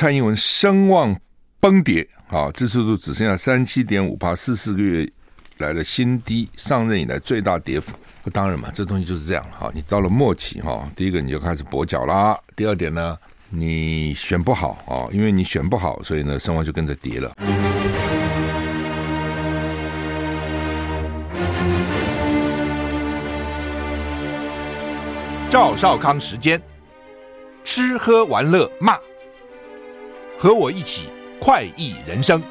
蔡英文声望崩跌，啊，支持度只剩下三七点五趴，四四个月来的新低，上任以来最大跌幅。当然嘛，这东西就是这样哈。你到了末期哈，第一个你就开始跛脚啦，第二点呢，你选不好啊，因为你选不好，所以呢，声望就跟着跌了。赵少康时间，吃喝玩乐骂，和我一起快意人生。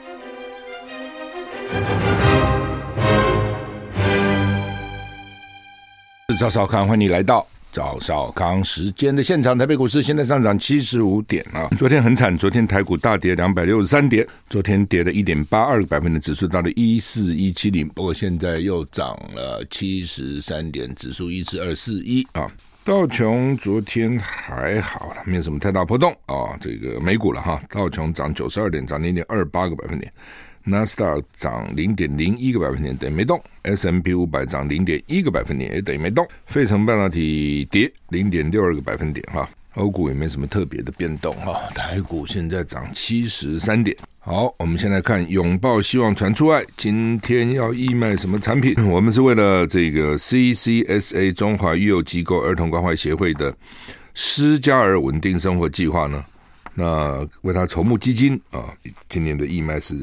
是赵少康，欢迎你来到赵少康时间的现场。台北股市现在上涨七十五点啊，昨天很惨，昨天台股大跌两百六十三点，昨天跌了一点八二个百分点，指数到了一四一七零，不过现在又涨了七十三点，指数一四二四一啊。道琼昨天还好，没有什么太大波动啊。这个美股了哈，道琼涨九十二点，涨零点二八个百分点；纳斯达涨零点零一个百分点，等于没动；S&P 五百涨零点一个百分点，也等于没动；费城半导体跌零点六二个百分点哈。欧股也没什么特别的变动哈。台股现在涨七十三点。好，我们先来看拥抱希望传出爱，今天要义卖什么产品？我们是为了这个 CCSA 中华育幼机构儿童关怀协会的失家儿稳定生活计划呢，那为他筹募基金啊。今年的义卖是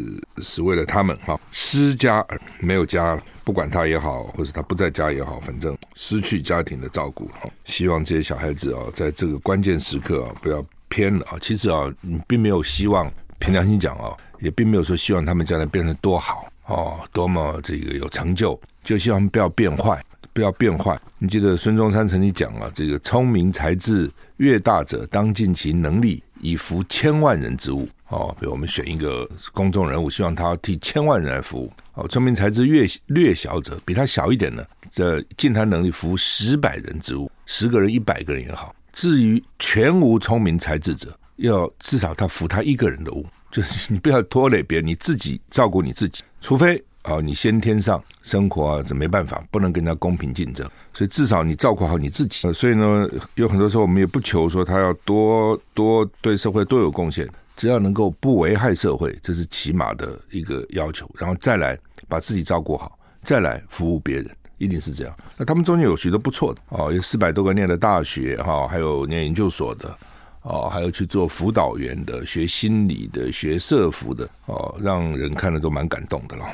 是为了他们哈，失家儿没有家，不管他也好，或是他不在家也好，反正失去家庭的照顾哈。希望这些小孩子啊，在这个关键时刻啊，不要偏了啊。其实啊，你并没有希望。凭良心讲哦，也并没有说希望他们将来变得多好哦，多么这个有成就，就希望不要变坏，不要变坏。你记得孙中山曾经讲啊，这个聪明才智越大者，当尽其能力以服千万人之务哦。比如我们选一个公众人物，希望他替千万人来服务哦。聪明才智越略小者，比他小一点呢，这尽他能力服务十百人之务，十个人、一百个人也好。至于全无聪明才智者，要至少他服他一个人的务，就是你不要拖累别人，你自己照顾你自己。除非啊，你先天上生活啊，这没办法，不能跟他公平竞争，所以至少你照顾好你自己。所以呢，有很多时候我们也不求说他要多多对社会多有贡献，只要能够不危害社会，这是起码的一个要求。然后再来把自己照顾好，再来服务别人，一定是这样。那他们中间有许多不错的哦，有四百多个念的大学哈，还有念研究所的。哦，还有去做辅导员的，学心理的，学社福的，哦，让人看了都蛮感动的了。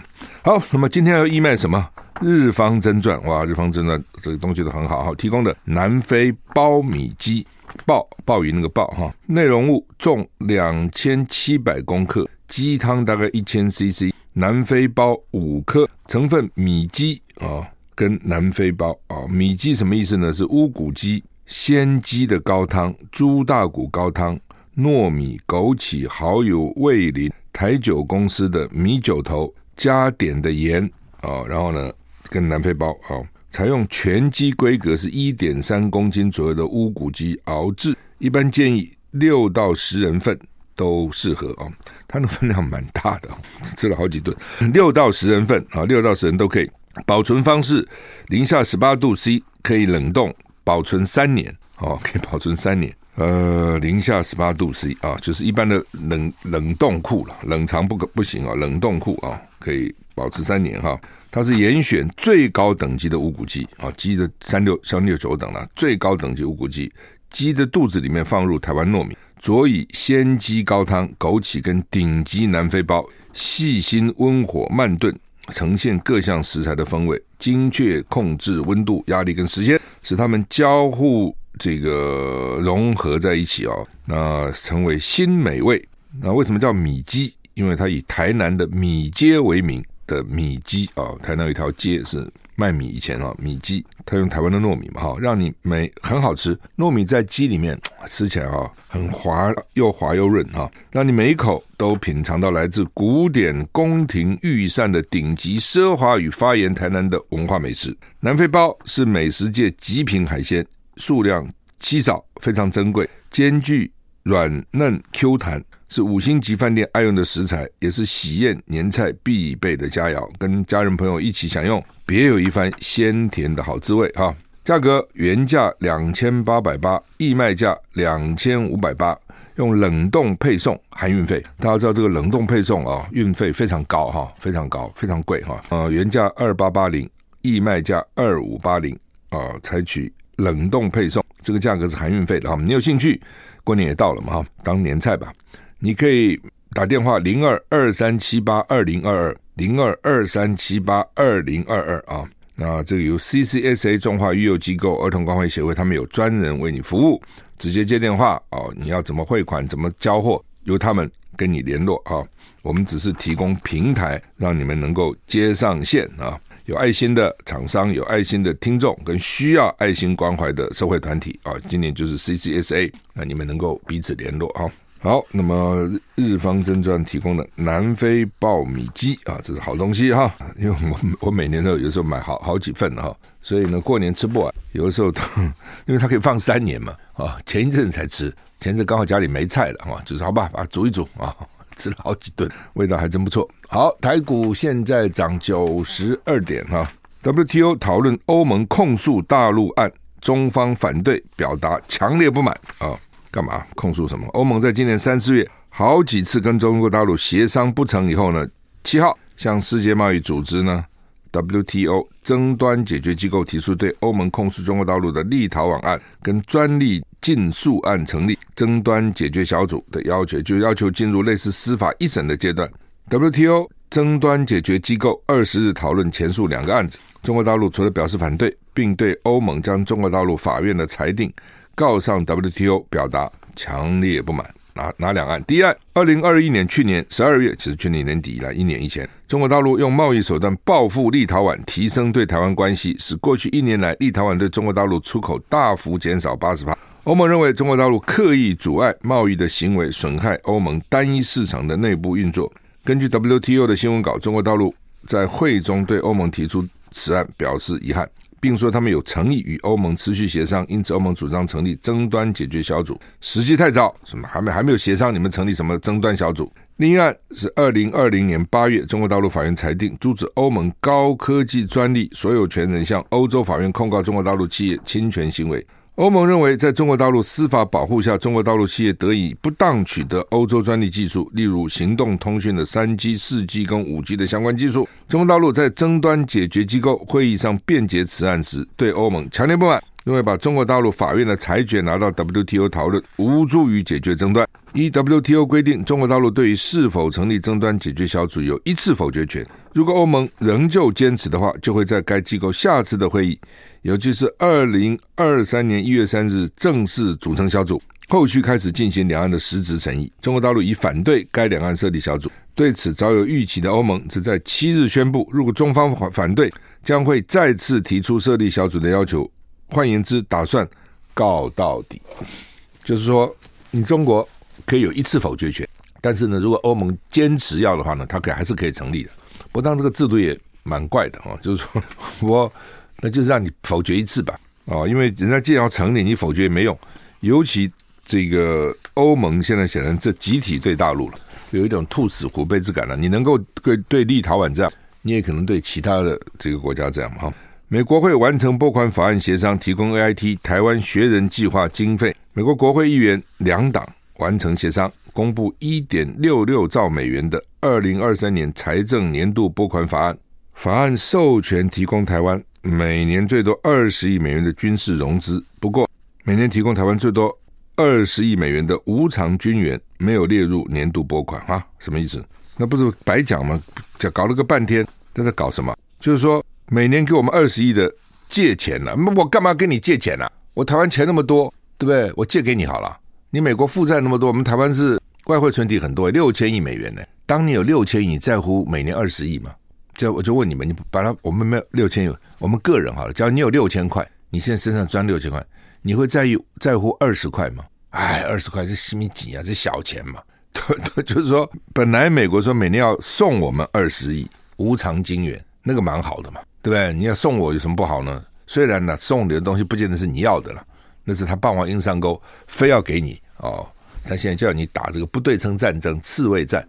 好，那么今天要义卖什么？日方真传哇，日方真传这个东西都很好哈，提供的南非苞米鸡，鲍鲍鱼那个鲍哈，内容物重两千七百公克，鸡汤大概一千 CC，南非包五颗，成分米鸡啊，跟南非包啊，米鸡什么意思呢？是乌骨鸡。鲜鸡的高汤、猪大骨高汤、糯米、枸杞、蚝油、味淋、台酒公司的米酒头，加点的盐啊，然后呢，跟南非包啊，采用全鸡规格是一点三公斤左右的乌骨鸡熬制，一般建议六到十人份都适合啊，它的分量蛮大的，吃了好几顿，六到十人份啊，六到十人都可以。保存方式：零下十八度 C，可以冷冻。保存三年哦，可以 保存三年。呃，零下十八度 C 啊，就是一般的冷冷冻库了，冷藏不可不行啊，冷冻库啊，可以保持三年哈。它是严选最高等级的无骨鸡啊，鸡的三六三六九等了，最高等级无骨鸡。鸡的肚子里面放入台湾糯米，佐以鲜鸡高汤、枸杞跟顶级南非包，细心温火慢炖。呈现各项食材的风味，精确控制温度、压力跟时间，使它们交互这个融合在一起哦，那成为新美味。那为什么叫米鸡？因为它以台南的米街为名的米鸡啊，台南有一条街是。卖米以前啊，米鸡，他用台湾的糯米嘛哈，让你每很好吃。糯米在鸡里面吃起来啊，很滑，又滑又润哈，让你每一口都品尝到来自古典宫廷御膳的顶级奢华与发源台南的文化美食。南非包是美食界极品海鲜，数量稀少，非常珍贵，兼具软嫩 Q 弹。是五星级饭店爱用的食材，也是喜宴年菜必备的佳肴，跟家人朋友一起享用，别有一番鲜甜的好滋味哈。价格原价两千八百八，义卖价两千五百八，用冷冻配送含运费。大家知道这个冷冻配送啊，运费非常高哈，非常高，非常贵哈。呃，原价二八八零，义卖价二五八零啊，采取冷冻配送，这个价格是含运费的哈。你有兴趣？过年也到了嘛哈，当年菜吧。你可以打电话零二二三七八二零二二零二二三七八二零二二啊。那这个由 CCSA 中华育幼机构儿童关怀协会，他们有专人为你服务，直接接电话哦。你要怎么汇款，怎么交货，由他们跟你联络啊。我们只是提供平台，让你们能够接上线啊。有爱心的厂商，有爱心的听众，跟需要爱心关怀的社会团体啊，今年就是 CCSA，那你们能够彼此联络啊。好，那么日方真传提供的南非爆米鸡啊，这是好东西哈，因为我我每年都有时候买好好几份哈，所以呢过年吃不完，有的时候都 因为它可以放三年嘛啊，前一阵才吃，前阵刚好家里没菜了啊，就是好吧，把它煮一煮啊。吃了好几顿，味道还真不错。好，台股现在涨九十二点哈。WTO 讨论欧盟控诉大陆案，中方反对，表达强烈不满啊！干嘛控诉什么？欧盟在今年三四月好几次跟中国大陆协商不成以后呢，七号向世界贸易组织呢 WTO 争端解决机构提出对欧盟控诉中国大陆的立陶宛案跟专利。禁诉案成立争端解决小组的要求，就要求进入类似司法一审的阶段。WTO 争端解决机构二十日讨论前述两个案子。中国大陆除了表示反对，并对欧盟将中国大陆法院的裁定告上 WTO 表达强烈不满。哪哪两案？第一案，二零二一年去年十二月，其实去年年底以来一年以前，中国大陆用贸易手段报复立陶宛，提升对台湾关系，使过去一年来立陶宛对中国大陆出口大幅减少八十趴。欧盟认为中国大陆刻意阻碍贸易的行为，损害欧盟单一市场的内部运作。根据 WTO 的新闻稿，中国大陆在会中对欧盟提出此案表示遗憾，并说他们有诚意与欧盟持续协商，因此欧盟主张成立争端解决小组。时机太早，什么还没还没有协商，你们成立什么争端小组？另一案是二零二零年八月，中国大陆法院裁定阻止欧盟高科技专利所有权人向欧洲法院控告中国大陆企业侵权行为。欧盟认为，在中国大陆司法保护下，中国大陆企业得以不当取得欧洲专利技术，例如行动通讯的三 G、四 G 跟五 G 的相关技术。中国大陆在争端解决机构会议上辩解此案时，对欧盟强烈不满，认为把中国大陆法院的裁决拿到 WTO 讨论，无助于解决争端。依 WTO 规定，中国大陆对于是否成立争端解决小组有一次否决权。如果欧盟仍旧坚持的话，就会在该机构下次的会议。尤其是二零二三年一月三日正式组成小组，后续开始进行两岸的实质审议。中国大陆已反对该两岸设立小组，对此早有预期的欧盟，只在七日宣布，如果中方反反对，将会再次提出设立小组的要求。换言之，打算告到底。就是说，你中国可以有一次否决权，但是呢，如果欧盟坚持要的话呢，它可还是可以成立的。不，当这个制度也蛮怪的啊，就是说 我。那就是让你否决一次吧，哦，因为人家既然要成立，你否决也没用。尤其这个欧盟现在显然这集体对大陆了，有一种兔死狐悲之感了。你能够对对立陶宛这样，你也可能对其他的这个国家这样哈。美国会完成拨款法案协商，提供 AIT 台湾学人计划经费。美国国会议员两党完成协商，公布一点六六兆美元的二零二三年财政年度拨款法案。法案授权提供台湾。每年最多二十亿美元的军事融资，不过每年提供台湾最多二十亿美元的无偿军援没有列入年度拨款啊？什么意思？那不是白讲吗？讲搞了个半天，他在搞什么？就是说每年给我们二十亿的借钱呢、啊？我干嘛跟你借钱呢、我台湾钱那么多，对不对？我借给你好了。你美国负债那么多，我们台湾是外汇存底很多，六千亿美元呢。当你有六千亿，在乎每年二十亿吗？就我就问你们，你把它我们没有六千有，我们个人好了，假如你有六千块，你现在身上赚六千块，你会在意在乎二十块吗？哎，二十块是什么几啊？这小钱嘛。对对，就是说，本来美国说每年要送我们二十亿无偿金援，那个蛮好的嘛，对不对？你要送我有什么不好呢？虽然呢，送你的东西不见得是你要的了，那是他霸王硬上钩，非要给你哦。他现在叫你打这个不对称战争、刺猬战。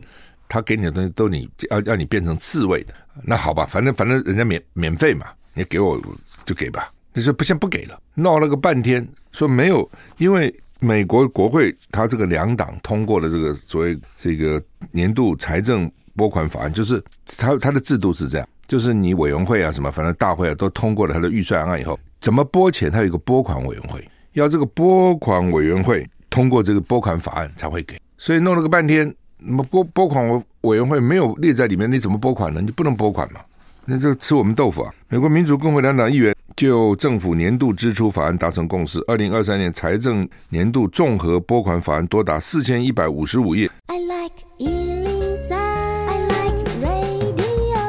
他给你的东西都你要要你变成刺猬的，那好吧，反正反正人家免免费嘛，你给我就给吧。你说不先不给了，闹了个半天，说没有，因为美国国会他这个两党通过了这个所谓这个年度财政拨款法案，就是他他的制度是这样，就是你委员会啊什么，反正大会啊都通过了他的预算案以后，怎么拨钱，他有一个拨款委员会，要这个拨款委员会通过这个拨款法案才会给，所以弄了个半天，那么拨拨款委委员会没有列在里面，你怎么拨款呢？你不能拨款嘛，那这吃我们豆腐啊！美国民主共和两党议员。就政府年度支出法案达成共识，二零二三年财政年度综合拨款法案多达四千一百五十五页。I like 103, I like radio。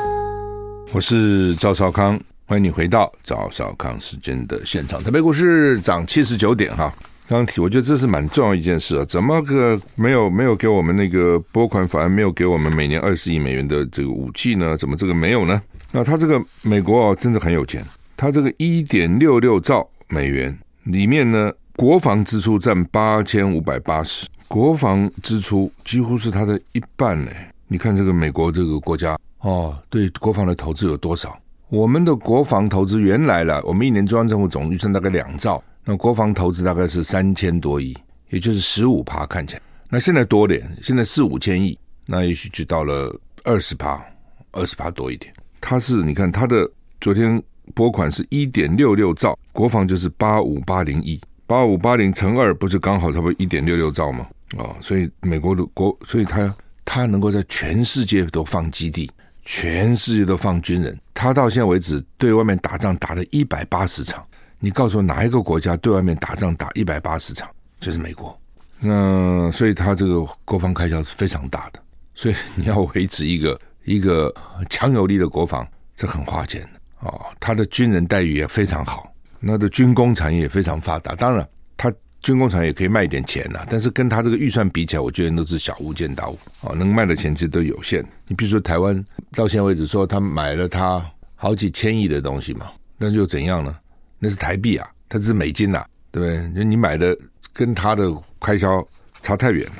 我是赵少康，欢迎你回到赵少康时间的现场。台北股市涨七十九点哈，刚提，我觉得这是蛮重要一件事啊。怎么个没有没有给我们那个拨款法案，没有给我们每年二十亿美元的这个武器呢？怎么这个没有呢？那他这个美国哦，真的很有钱。它这个一点六六兆美元里面呢，国防支出占八千五百八十，国防支出几乎是它的一半呢。你看这个美国这个国家哦，对国防的投资有多少？我们的国防投资原来了，我们一年中央政府总预算大概两兆，那国防投资大概是三千多亿，也就是十五趴看起来。那现在多点，现在四五千亿，那也许就到了二十趴，二十趴多一点。它是你看它的昨天。拨款是一点六六兆，国防就是八五八零亿，八五八零乘二不是刚好差不多一点六六兆吗？哦，所以美国的国，所以他他能够在全世界都放基地，全世界都放军人。他到现在为止对外面打仗打了一百八十场，你告诉我哪一个国家对外面打仗打一百八十场？就是美国。那所以他这个国防开销是非常大的，所以你要维持一个一个强有力的国防，这很花钱的。哦，他的军人待遇也非常好，那的军工产业也非常发达。当然，他军工产业也可以卖一点钱呐，但是跟他这个预算比起来，我觉得都是小巫见大巫。哦，能卖的钱其实都有限。你比如说台湾，到现在为止说他买了他好几千亿的东西嘛，那就怎样呢？那是台币啊，它是美金呐、对不对？你买的跟他的开销差太远了。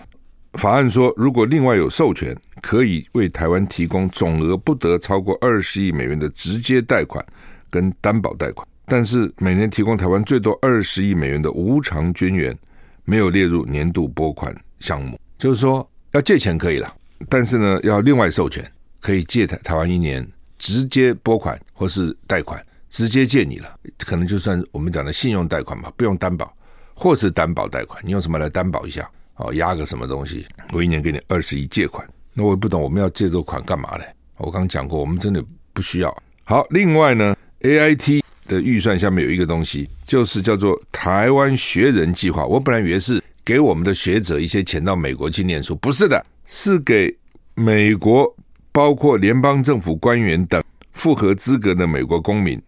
法案说，如果另外有授权，可以为台湾提供总额不得超过二十亿美元的直接贷款跟担保贷款，但是每年提供台湾最多二十亿美元的无偿军援，没有列入年度拨款项目。就是说，要借钱可以了，但是呢，要另外授权，可以借台台湾一年直接拨款或是贷款，直接借你了，可能就算我们讲的信用贷款吧，不用担保，或是担保贷款，你用什么来担保一下？哦，押个什么东西？我一年给你二十亿借款，那我也不懂，我们要借这个款干嘛嘞？我刚讲过，我们真的不需要。好，另外呢，AIT 的预算下面有一个东西，就是叫做台湾学人计划。我本来以为是给我们的学者一些钱到美国去念书，不是的，是给美国包括联邦政府官员等符合资格的美国公民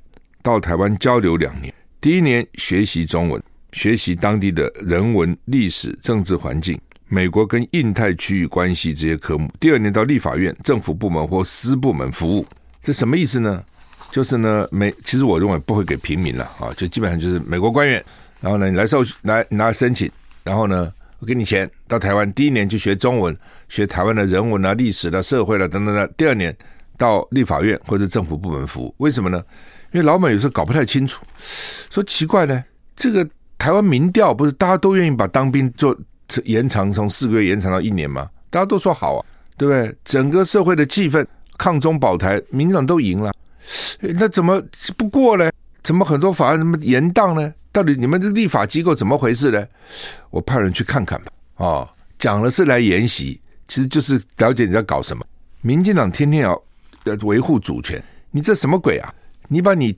到台湾交流两年，第一年学习中文。学习当地的人文、历史、政治环境，美国跟印太区域关系这些科目。第二年到立法院、政府部门或私部门服务，这什么意思呢？就是呢，美其实我认为不会给平民了啊，就基本上就是美国官员，然后呢，你来受来你拿申请，然后呢，我给你钱到台湾，第一年去学中文，学台湾的人文啊、历史的、社会了等等的。第二年到立法院或者政府部门服务，为什么呢？因为老美有时候搞不太清楚，说奇怪呢，这个。台湾民调不是大家都愿意把当兵做延长，从四个月延长到一年吗？大家都说好啊，对不对？整个社会的气氛，抗中保台，民进党都赢了，那怎么不过呢？怎么很多法案怎么延宕呢？到底你们这立法机构怎么回事呢？我派人去看看吧。哦，讲了是来研习，其实就是了解你在搞什么。民进党天天要要维护主权，你这什么鬼啊？你把你。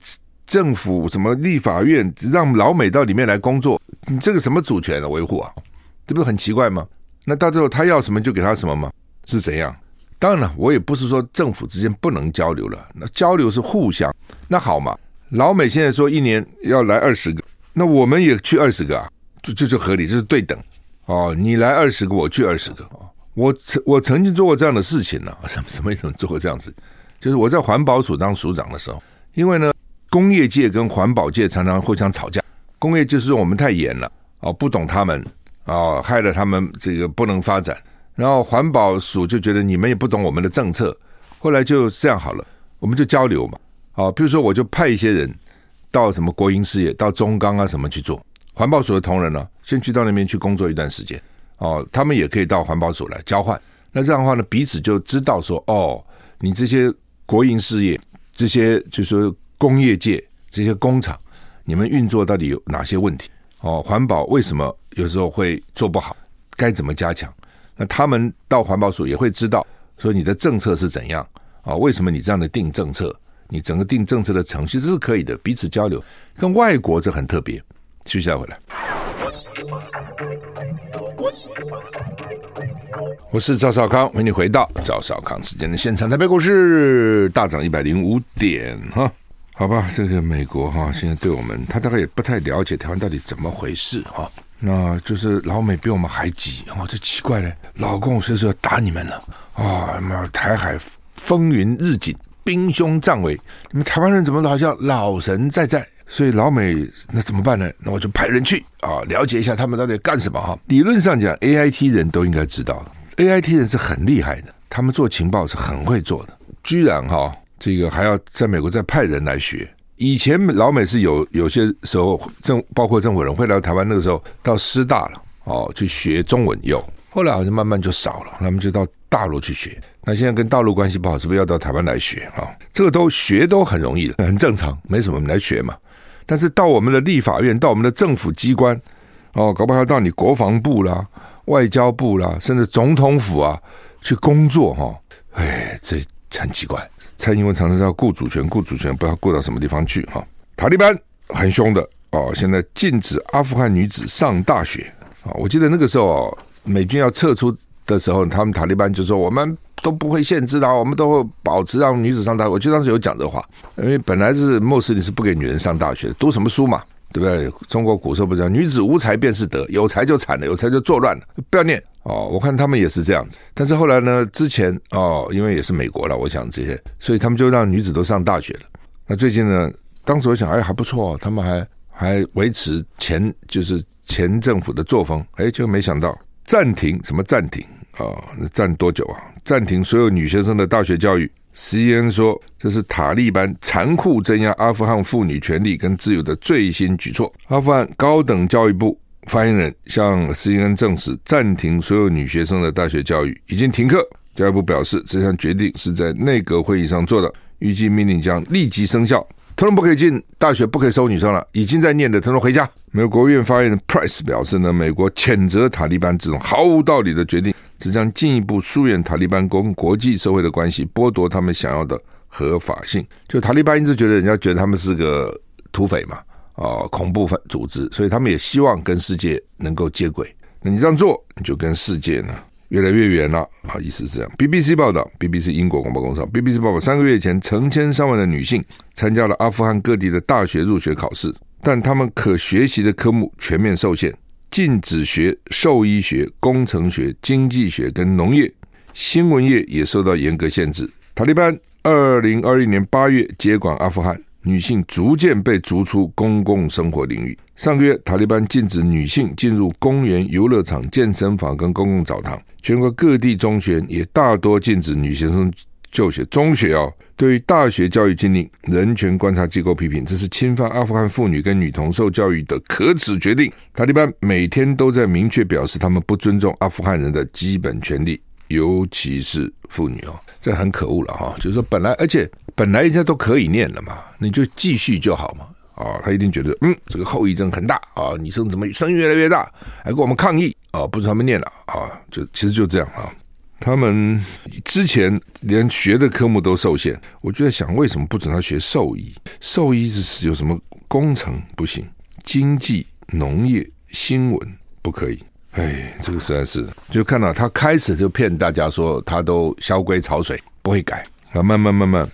政府什么立法院让老美到里面来工作？你这个什么主权的维护啊？这不是很奇怪吗？那到最后他要什么就给他什么吗？是怎样？当然了，我也不是说政府之间不能交流了，那交流是互相。那好嘛，老美现在说一年要来二十个，那我们也去二十个啊，就就就合理，就是对等哦。你来二十个，我去二十个。我曾我曾经做过这样的事情呢，什么什么什么？做过这样子，就是我在环保署当署长的时候，因为呢。工业界跟环保界常常互相吵架，工业就是我们太严了哦，不懂他们哦，害了他们这个不能发展。然后环保署就觉得你们也不懂我们的政策，后来就这样好了，我们就交流嘛。哦，比如说我就派一些人到什么国营事业，到中钢啊什么去做，环保署的同仁呢先去到那边去工作一段时间哦，他们也可以到环保署来交换。那这样的话呢，彼此就知道说，哦，你这些国营事业，这些就是说工业界这些工厂，你们运作到底有哪些问题？哦，环保为什么有时候会做不好？该怎么加强？那他们到环保署也会知道，说你的政策是怎样啊？为什么你这样的定政策？你整个定政策的程序这是可以的，彼此交流。跟外国这很特别。接下回来，我是赵少康，欢迎你回到赵少康时间的现场。台北股市大涨一百零五点哈，好吧，这个美国哈现在对我们，他大概也不太了解台湾到底怎么回事哈。那就是老美比我们还急哦，这奇怪嘞，老共随时要打你们了啊！妈，台海风云日紧，兵凶战危，你们台湾人怎么都好像老神在在？所以老美那怎么办呢？那我就派人去啊，了解一下他们到底干什么哈。理论上讲，AIT 人都应该知道，AIT 人是很厉害的，他们做情报是很会做的，居然哈这个还要在美国再派人来学。以前老美是有有些时候政包括政府人会来台湾，那个时候到师大了哦去学中文有，后来好像慢慢就少了，他们就到大陆去学。那现在跟大陆关系不好，是不是要到台湾来学啊？这个都学都很容易的，很正常，没什么，来学嘛。但是到我们的立法院，到我们的政府机关哦，搞不好到你国防部啦、外交部啦，甚至总统府啊去工作哈。哎，这很奇怪。蔡英文常常要顾主权，顾主权，不知道顾到什么地方去哈。塔利班很凶的哦，现在禁止阿富汗女子上大学啊。我记得那个时候美军要撤出的时候，他们塔利班就说我们都不会限制的，我们都会保持让女子上大学。我记得当时有讲这话，因为本来是穆斯林是不给女人上大学，读什么书嘛，对不对？中国古时候不是讲女子无才便是德，有才就惨了，有才就作乱了，不要念。哦，我看他们也是这样子，但是后来呢？之前哦，因为也是美国了，我想这些，所以他们就让女子都上大学了。那最近呢？当时我想，哎，还不错，他们还还维持前就是前政府的作风，哎，就没想到暂停什么暂停？哦，那暂多久啊？暂停所有女学生的大学教育。CNN 说，这是塔利班残酷镇压阿富汗妇女权利跟自由的最新举措。阿富汗高等教育部。发言人向 CNN 证实，暂停所有女学生的大学教育已经停课。教育部表示，这项决定是在内阁会议上做的，预计命令将立即生效。他们不可以进大学，不可以收女生了，已经在念的，他们回家。美国国务院发言人 Price 表示呢，美国谴责塔利班这种毫无道理的决定，只将进一步疏远塔利班跟国际社会的关系，剥夺他们想要的合法性。就塔利班一直觉得人家觉得他们是个土匪嘛。啊，恐怖分组织，所以他们也希望跟世界能够接轨。那你这样做，你就跟世界呢越来越远了啊！意思是这样。BBC 报道，BBC 英国广播公司，BBC 报道，三个月前，成千上万的女性参加了阿富汗各地的大学入学考试，但他们可学习的科目全面受限，禁止学兽医学、工程学、经济学跟农业，新闻业也受到严格限制。塔利班二零二一年八月接管阿富汗。女性逐渐被逐出公共生活领域。上个月，塔利班禁止女性进入公园、游乐场、健身房跟公共澡堂。全国各地中学也大多禁止女学生就学。中学哦，对于大学教育禁令，人权观察机构批评这是侵犯阿富汗妇女跟女童受教育的可耻决定。塔利班每天都在明确表示，他们不尊重阿富汗人的基本权利，尤其是妇女哦，这很可恶了哈。就是说，本来而且。本来人家都可以念了嘛，你就继续就好嘛。啊，他一定觉得，嗯，这个后遗症很大啊，女生怎么声音越来越大，还跟我们抗议啊？不是他们念了啊，就其实就这样啊。他们之前连学的科目都受限，我就在想，为什么不准他学兽医？兽医是有什么工程不行？经济、农业、新闻不可以？哎，这个实在是，就看到他开始就骗大家说他都萧规曹水，不会改啊，慢慢慢慢。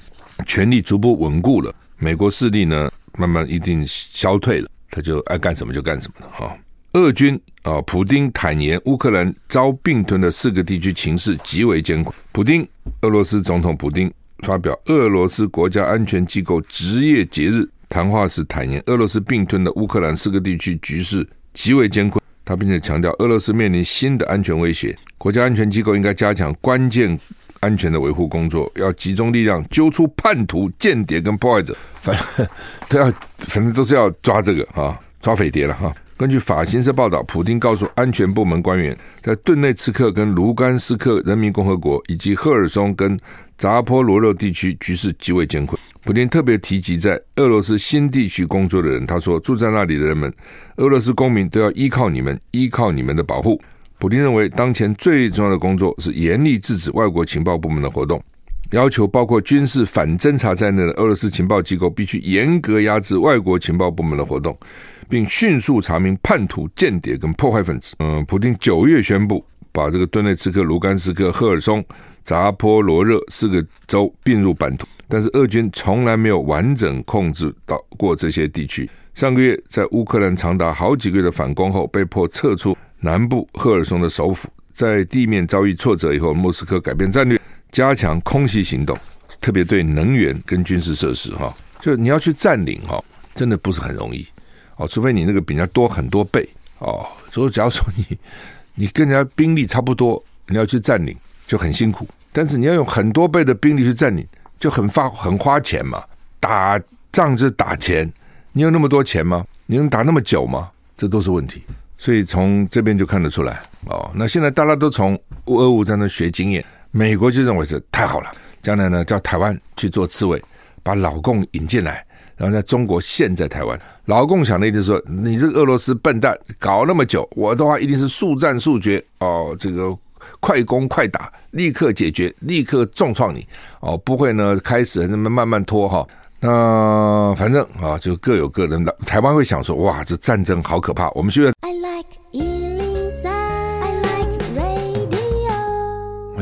权力逐步稳固了，美国势力呢，慢慢一定消退了，他就爱干什么就干什么了哈。俄军啊，普丁坦言，乌克兰遭并吞的四个地区情势极为艰苦。普丁，俄罗斯总统普丁发表俄罗斯国家安全机构职业节日谈话时坦言，俄罗斯并吞的乌克兰四个地区局势极为艰困。他并且强调，俄罗斯面临新的安全威胁，国家安全机构应该加强关键。安全的维护工作要集中力量揪出叛徒、间谍跟破坏者，反正都要，反正都是要抓这个啊，抓匪谍了哈。根据法新社报道，普京告诉安全部门官员，在顿内茨克跟卢甘斯克人民共和国以及赫尔松跟扎波罗热地区局势极为艰困。普京特别提及在俄罗斯新地区工作的人，他说：“住在那里的人们，俄罗斯公民都要依靠你们，依靠你们的保护。”普丁认为，当前最重要的工作是严厉制止外国情报部门的活动，要求包括军事反侦察在内的俄罗斯情报机构必须严格压制外国情报部门的活动。并迅速查明叛徒、间谍跟破坏分子。嗯，普丁九月宣布把这个顿内茨克、卢甘斯克、赫尔松、扎波罗热四个州并入版图，但是俄军从来没有完整控制到过这些地区。上个月，在乌克兰长达好几个月的反攻后，被迫撤出南部赫尔松的首府。在地面遭遇挫折以后，莫斯科改变战略，加强空袭行动，特别对能源跟军事设施哈，就你要去占领哈，真的不是很容易。哦，除非你那个比人家多很多倍哦，所以假如说你 你跟人家兵力差不多，你要去占领就很辛苦。但是你要用很多倍的兵力去占领，就很花很花钱嘛。打仗就是打钱，你有那么多钱吗？你能打那么久吗？这都是问题。所以从这边就看得出来哦。那现在大家都从俄乌战争学经验，美国就认为是太好了，将来呢叫台湾去做刺猬，把老共引进来。然后在中国陷在台湾，老共想的一定是说，你这个俄罗斯笨蛋，搞那么久，我的话一定是速战速决哦，这个快攻快打，立刻解决，立刻重创你哦，不会呢开始那么慢慢拖哈。那反正啊，就各有各的。台湾会想说，哇，这战争好可怕，我们需要。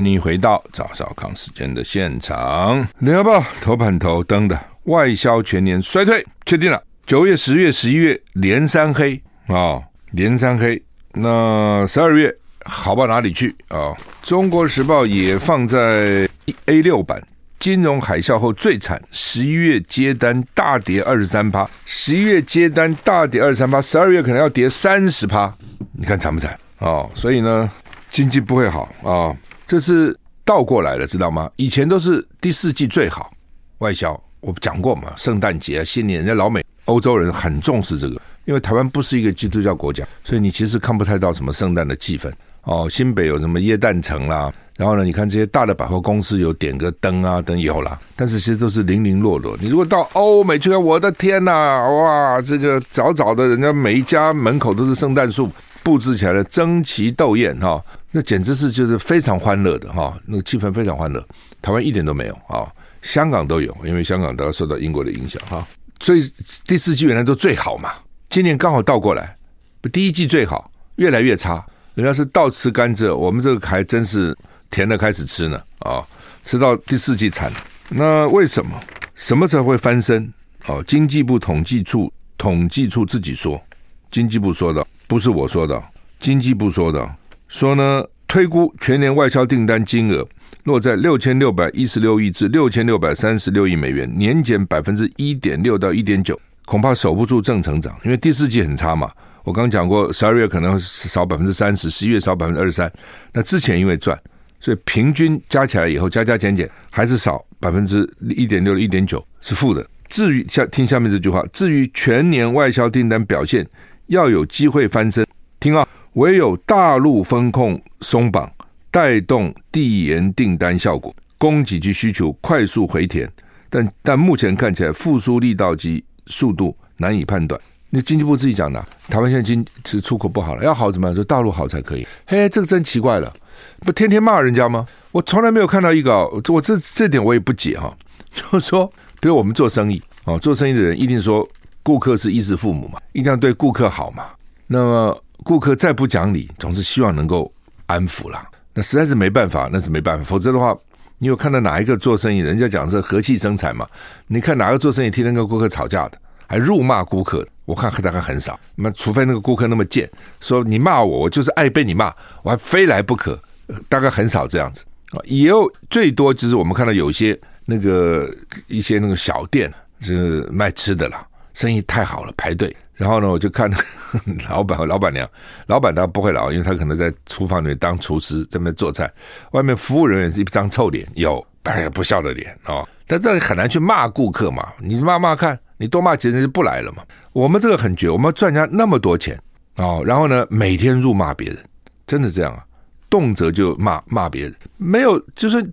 欢迎回到赵少康时间的现场，联合报头版头登的。外销全年衰退，确定了。九月、十月、十一月连三黑啊、哦，连三黑。那十二月好到哪里去啊、中国时报也放在 A 六版。金融海啸后最惨，十一月接单大跌二十三趴，十一月接单大跌二十三趴，十二月可能要跌三十趴。你看惨不惨、哦？所以呢，经济不会好啊、这是倒过来了，知道吗？以前都是第四季最好，外销。我讲过嘛，圣诞节啊，新年，人家老美、欧洲人很重视这个，因为台湾不是一个基督教国家，所以你其实看不太到什么圣诞的气氛哦。新北有什么耶诞城啦，然后呢，你看这些大的百货公司有点个灯啊，灯有啦，但是其实都是零零落落。你如果到欧美去看，我的天呐，哇，这个早早的，人家每一家门口都是圣诞树布置起来的，争奇斗艳哈，那简直是就是非常欢乐的哈，那个气氛非常欢乐。台湾一点都没有啊。香港都有，因为香港都要受到英国的影响哈，所以第四季原来都最好嘛，今年刚好倒过来，不第一季最好，越来越差。人家是倒吃甘蔗，我们这个还真是甜的开始吃呢啊，吃到第四季惨。那为什么？什么时候会翻身？哦，经济部统计处统计处自己说，经济部说的，不是我说的，经济部说的，说呢，推估全年外销订单金额。落在六千六百一十六亿至六千六百三十六亿美元，年减百分之一点六到一点九，恐怕守不住正成长，因为第四季很差嘛。我刚讲过，十二月可能少百分之三十，十一月少百分之二十三。那之前因为赚，所以平均加起来以后加加减减还是少百分之一点六、一点九是负的。至于下听下面这句话，至于全年外销订单表现要有机会翻身，听啊，唯有大陆风控松绑。带动递延订单效果，供给及需求快速回填，但但目前看起来复苏力道及速度难以判断。那经济部自己讲的，台湾现在经是出口不好了，要好怎么样？说大陆好才可以。嘿，这个真奇怪了，不天天骂人家吗？我从来没有看到一个，我这这点我也不解哈。就是说，比如我们做生意哦，做生意的人一定说顾客是衣食父母嘛，一定要对顾客好嘛。那么顾客再不讲理，总是希望能够安抚啦。那实在是没办法，那是没办法。否则的话，你有看到哪一个做生意，人家讲是和气生财嘛？你看哪个做生意天天跟顾客吵架的，还辱骂顾客？我看大概很少。那除非那个顾客那么贱，说你骂我，我就是爱被你骂，我还非来不可。大概很少这样子啊。也有最多就是我们看到有些那个一些那个小店是卖吃的啦，生意太好了，排队。然后呢，我就看 老板和老板娘，老板他不会老，因为他可能在厨房里面当厨师，在那边做菜。外面服务人员是一张臭脸，有当然不笑的脸哦。但这很难去骂顾客嘛，你骂骂看，你多骂几人就不来了嘛。我们这个很绝，我们赚人家那么多钱，哦，然后呢，每天辱骂别人，真的这样啊，动辄就骂骂别人，没有就是，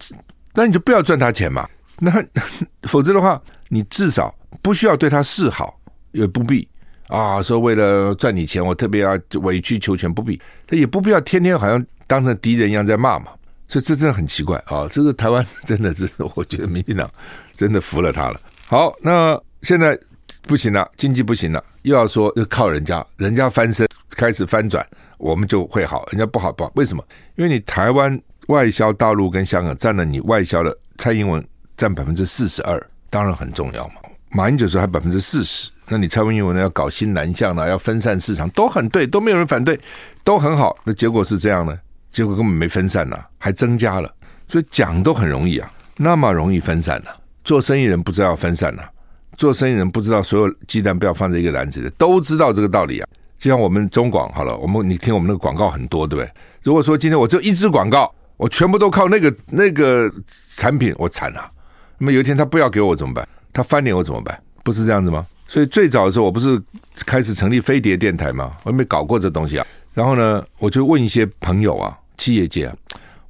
那你就不要赚他钱嘛，那否则的话，你至少不需要对他示好，也不必啊，说为了赚你钱，我特别要委曲求全，不必，他也不必要天天好像当成敌人一样在骂嘛，所以这真的很奇怪啊，这个台湾真的是，我觉得民进党真的服了他了。好，那现在。不行了，经济不行了，又要说要靠人家，人家翻身开始翻转，我们就会好。人家不好不好，为什么？因为你台湾外销大陆跟香港占了你外销的蔡英文占百分之四十二，当然很重要嘛。马英九说还百分之四十，那你蔡英文呢要搞新南向了，要分散市场，都很对，都没有人反对，都很好。那结果是这样呢？结果根本没分散呐，还增加了。所以讲都很容易啊，那么容易分散了，做生意人不知道分散了。做生意人不知道所有鸡蛋不要放在一个篮子里，都知道这个道理啊。就像我们中广好了，我们你听我们那个广告很多，对不对？如果说今天我只有一支广告，我全部都靠那个那个产品，我惨了。那么有一天他不要给我怎么办？他翻脸我怎么办？不是这样子吗？所以最早的时候我不是开始成立飞碟电台嘛？我没搞过这东西啊。然后呢，我就问一些朋友啊，企业界啊，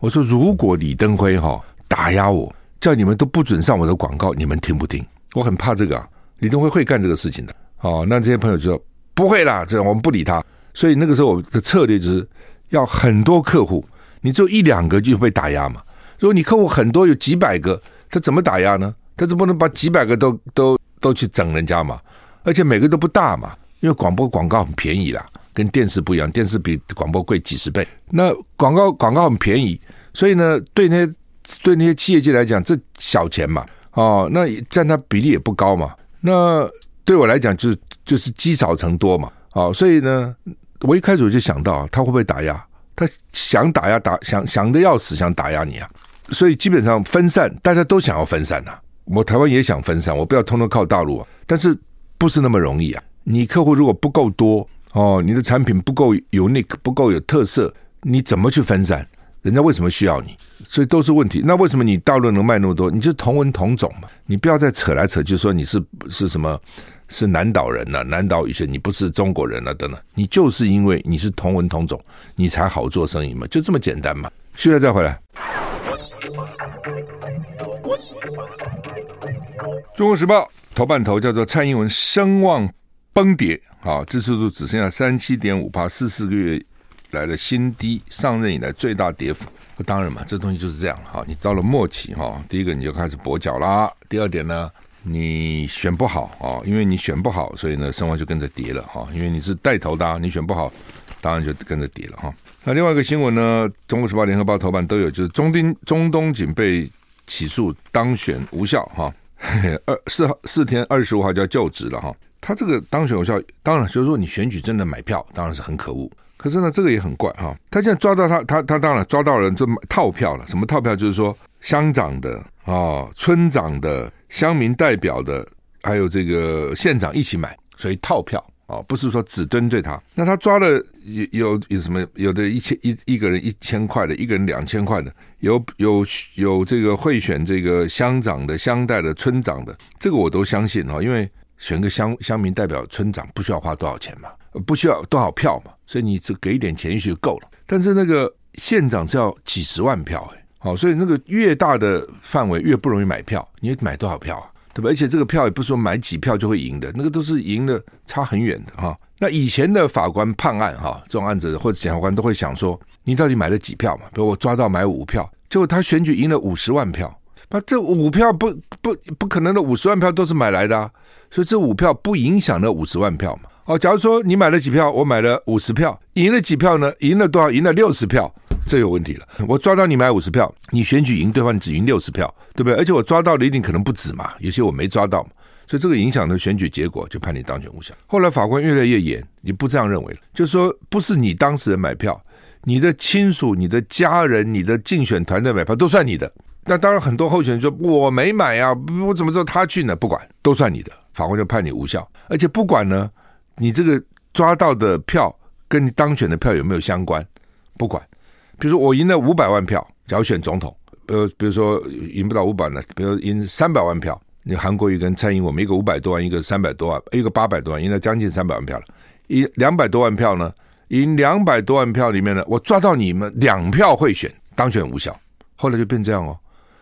我说如果李登辉哈打压我，叫你们都不准上我的广告，你们听不听？我很怕这个啊，李登辉会干这个事情的。哦，那这些朋友就说不会啦，这我们不理他。所以那个时候我的策略就是要很多客户，你只有一两个就被打压嘛。如果你客户很多，有几百个，他怎么打压呢？他怎么能把几百个都都都去整人家嘛？而且每个都不大嘛，因为广播广告很便宜啦，跟电视不一样，电视比广播贵几十倍。那广告广告很便宜，所以呢，对那些对那些企业界来讲，这小钱嘛。哦，那占它比例也不高嘛。那对我来讲，就是就是积少成多嘛。哦，所以呢，我一开始就想到，他会不会打压？他想打压打想想的要死，想打压你啊。所以基本上分散，大家都想要分散呐、啊。我台湾也想分散，我不要通通靠大陆啊。但是不是那么容易啊？你客户如果不够多哦，你的产品不够 unique，不够有特色，你怎么去分散？人家为什么需要你？所以都是问题。那为什么你大陆能卖那么多？你就同文同种嘛。你不要再扯来扯去，说你是是什么是南岛人呐、啊？南岛语系，你不是中国人啊？等等。你就是因为你是同文同种，你才好做生意嘛，就这么简单嘛。现在再回来。中国时报头版头叫做蔡英文声望崩跌，啊，支持度只剩下三七点五趴，四四个月。来了新低，上任以来最大跌幅。当然嘛，这东西就是这样哈。你到了末期哈，第一个你就开始跛脚啦。第二点呢，你选不好啊，因为你选不好，所以呢，声望就跟着跌了哈。因为你是带头的，你选不好，当然就跟着跌了哈。那另外一个新闻呢，《中国时报》、《联合报》头版都有，就是中丁中东警备起诉当选无效哈。二四号四天二十五号就要就职了哈。他这个当选无效，当然就是说你选举真的买票，当然是很可恶。可是呢，这个也很怪哈。他现在抓到他，他他当然抓到人就买套票了。什么套票？就是说乡长的啊、村长的、乡民代表的，还有这个县长一起买，所以套票、哦，不是说只针对他。那他抓了有有有什么？有的一千一一个人一千块的，一个人两千块的，有有有这个贿选这个乡长的、乡代的、村长的，这个我都相信哈，因为选个乡乡民代表、村长不需要花多少钱嘛。不需要多少票嘛，所以你只给一点钱也许就够了。但是那个县长是要几十万票哎，好，所以那个越大的范围越不容易买票。你买多少票啊？对吧？而且这个票也不是说买几票就会赢的，那个都是赢的差很远的哈。那以前的法官判案哈，这种案子或者检察官都会想说，你到底买了几票嘛？比如我抓到买五票，结果他选举赢了五十万票，那这五票不不不可能的五十万票都是买来的啊，所以这五票不影响那五十万票嘛。哦，假如说你买了几票，我买了五十票，赢了几票呢？赢了多少？赢了六十票，这有问题了。我抓到你买五十票，你选举赢对方，你只赢六十票，对不对？而且我抓到的一定可能不止嘛，有些我没抓到嘛，所以这个影响的选举结果，就判你当选无效。后来法官越来越严，你不这样认为了，就是说不是你当事人买票，你的亲属、你的家人、你的竞选团队买票都算你的。那当然很多候选人说我没买啊，我怎么知道他去呢？不管，都算你的，法官就判你无效，而且不管呢。你这个抓到的票跟你当选的票有没有相关？不管，比如说我赢了五百万票，假如选总统，呃，比如说赢不到五百呢，比如赢三百万票，你韩国瑜跟蔡英文，我们一个五百多万，一个三百多万，一个八百多万，赢了将近三百万票了，赢两百多万票呢，赢两百多万票里面呢，我抓到你们两票贿选，当选无效。后来就变这样哦，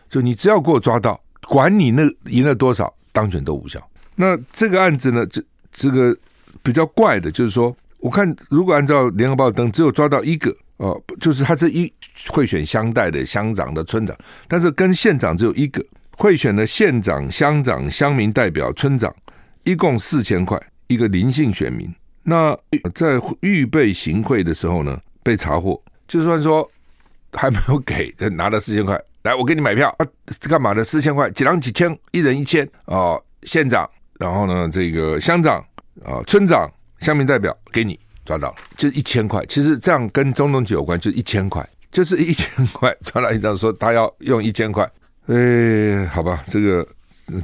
就你只要给我抓到，管你那赢了多少，当选都无效。那这个案子呢，这这个比较怪的，就是说，我看如果按照联合报登，只有抓到一个哦，就是他这一贿选乡代的乡长的村长，但是跟县长只有一个贿选的县长、乡长、乡民代表、村长，一共四千块，一个林姓选民。那在预备行贿的时候呢，被查获，就算说。还没有给，他拿了四千块来，我给你买票啊？干嘛的？四千块，几两几千，一人一千哦。县长，然后呢，这个乡长啊、村长、乡民代表给你抓到了，就一千块。其实这样跟中东局有关，就一千块，就是一千块。抓了一张说他要用一千块，哎，好吧，这个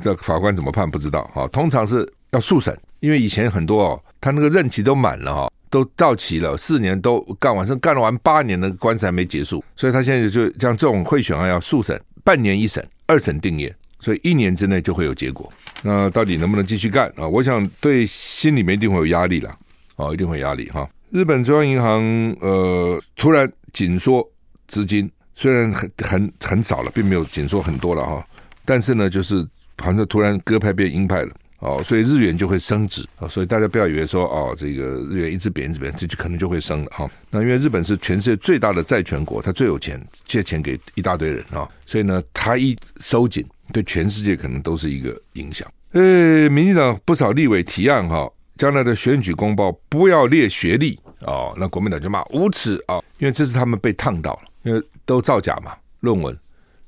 这法官怎么判不知道啊？通常是要速审，因为以前很多哦，他那个任期都满了哈。都到期了，四年都干完，是干完八年的官司还没结束，所以他现在就像这种贿选案要速审，半年一审，二审定谳，所以一年之内就会有结果。那到底能不能继续干啊？我想对心里面一定会有压力了，哦，一定会有压力哈。日本中央银行呃突然紧缩资金，虽然很很很少了，并没有紧缩很多了哈，但是呢，就是好像突然鸽派变鹰派了。哦，所以日元就会升值啊，所以大家不要以为说哦，这个日元一直贬一直贬，这就可能就会升了哈。那因为日本是全世界最大的债权国，它最有钱，借钱给一大堆人啊，所以呢，它一收紧，对全世界可能都是一个影响。呃，民进党不少立委提案哈，将来的选举公报不要列学历哦，那国民党就骂无耻啊，因为这是他们被烫到了，因为都造假嘛，论文。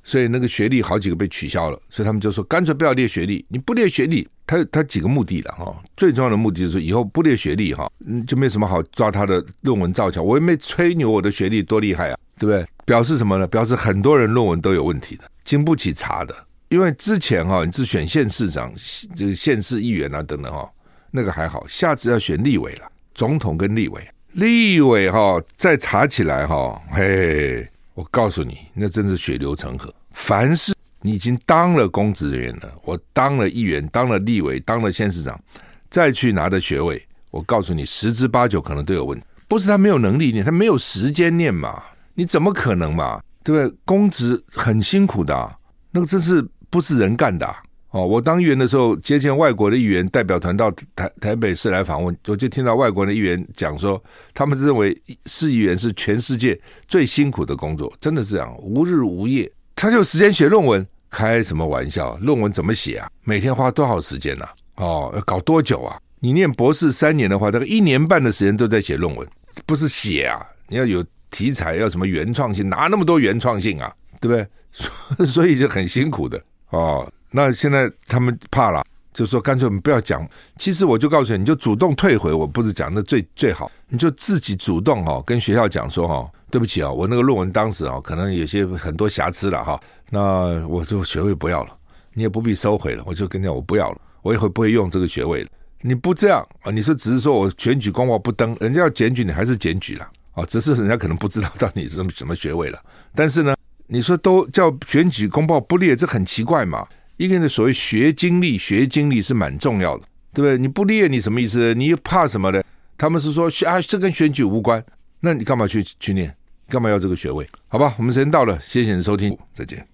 所以那个学历好几个被取消了，所以他们就说干脆不要列学历。你不列学历，他他几个目的了哈。最重要的目的就是以后不列学历哈，就没什么好抓他的论文造假。我也没吹牛我的学历多厉害啊，对不对？表示什么呢？表示很多人论文都有问题的，经不起查的。因为之前哈，你是选县市长、这个县市议员啊等等哈，那个还好。下次要选立委了，总统跟立委，立委哈再查起来哈，嘿。我告诉你，那真是血流成河。凡是你已经当了公职人员了，我当了议员，当了立委，当了县市长，再去拿的学位，我告诉你，十之八九可能都有问题。不是他没有能力念，他没有时间念嘛？你怎么可能嘛？对不对？公职很辛苦的，那个真是不是人干的啊。哦，我当议员的时候，接见外国的议员代表团到台台北市来访问，我就听到外国的议员讲说，他们认为市议员是全世界最辛苦的工作，真的是这样，无日无夜，他就时间写论文，开什么玩笑？论文怎么写啊？每天花多少时间呢？啊？哦，要搞多久啊？你念博士三年的话，大概一年半的时间都在写论文，不是写啊？你要有题材，要什么原创性，哪那么多原创性啊？对不对？所 以就很辛苦的哦。那现在他们怕了，就说干脆我们不要讲。其实我就告诉你，你就主动退回。我不是讲的最最好，你就自己主动哈，跟学校讲说哈，对不起啊，我那个论文当时啊，可能有些很多瑕疵了哈。那我就学位不要了，你也不必收回了。我就跟你讲，我不要了，我以后不会用这个学位了。你不这样啊？你说只是说我选举公报不登，人家要检举你还是检举了啊？只是人家可能不知道到底是什么什么学位了。但是呢，你说都叫选举公报不列，这很奇怪嘛？一个人的所谓学经历，学经历是蛮重要的，对不对？你不列，你什么意思？你又怕什么呢？他们是说啊，这跟选举无关，那你干嘛去去念？干嘛要这个学位？好吧，我们时间到了，谢谢你的收听，再见。